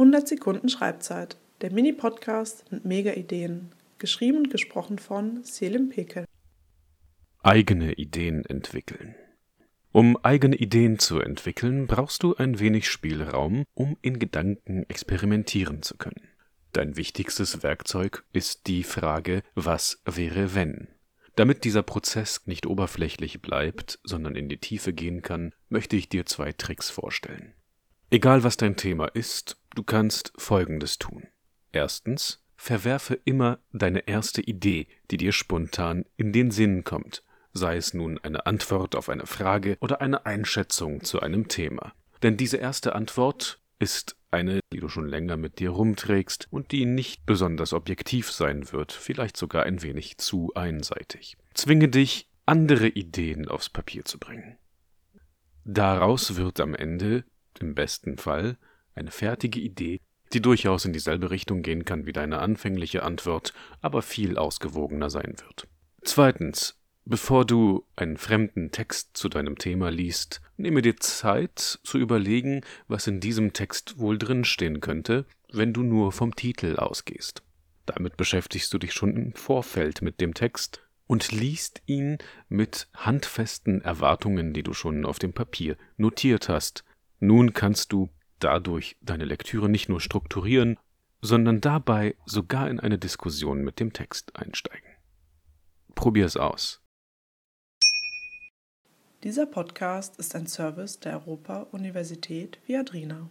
100 Sekunden Schreibzeit, der Mini-Podcast mit Mega-Ideen. Geschrieben und gesprochen von Selim Pekel. Eigene Ideen entwickeln. Um eigene Ideen zu entwickeln, brauchst du ein wenig Spielraum, um in Gedanken experimentieren zu können. Dein wichtigstes Werkzeug ist die Frage, was wäre wenn? Damit dieser Prozess nicht oberflächlich bleibt, sondern in die Tiefe gehen kann, möchte ich dir zwei Tricks vorstellen. Egal was dein Thema ist, du kannst Folgendes tun. Erstens, verwerfe immer deine erste Idee, die dir spontan in den Sinn kommt, sei es nun eine Antwort auf eine Frage oder eine Einschätzung zu einem Thema. Denn diese erste Antwort ist eine, die du schon länger mit dir rumträgst und die nicht besonders objektiv sein wird, vielleicht sogar ein wenig zu einseitig. Zwinge dich, andere Ideen aufs Papier zu bringen. Daraus wird am Ende im besten Fall eine fertige Idee, die durchaus in dieselbe Richtung gehen kann wie deine anfängliche Antwort, aber viel ausgewogener sein wird. Zweitens, bevor du einen fremden Text zu deinem Thema liest, nehme dir Zeit zu überlegen, was in diesem Text wohl drinstehen könnte, wenn du nur vom Titel ausgehst. Damit beschäftigst du dich schon im Vorfeld mit dem Text und liest ihn mit handfesten Erwartungen, die du schon auf dem Papier notiert hast, nun kannst du dadurch deine Lektüre nicht nur strukturieren, sondern dabei sogar in eine Diskussion mit dem Text einsteigen. Probier's aus. Dieser Podcast ist ein Service der Europa-Universität Viadrina.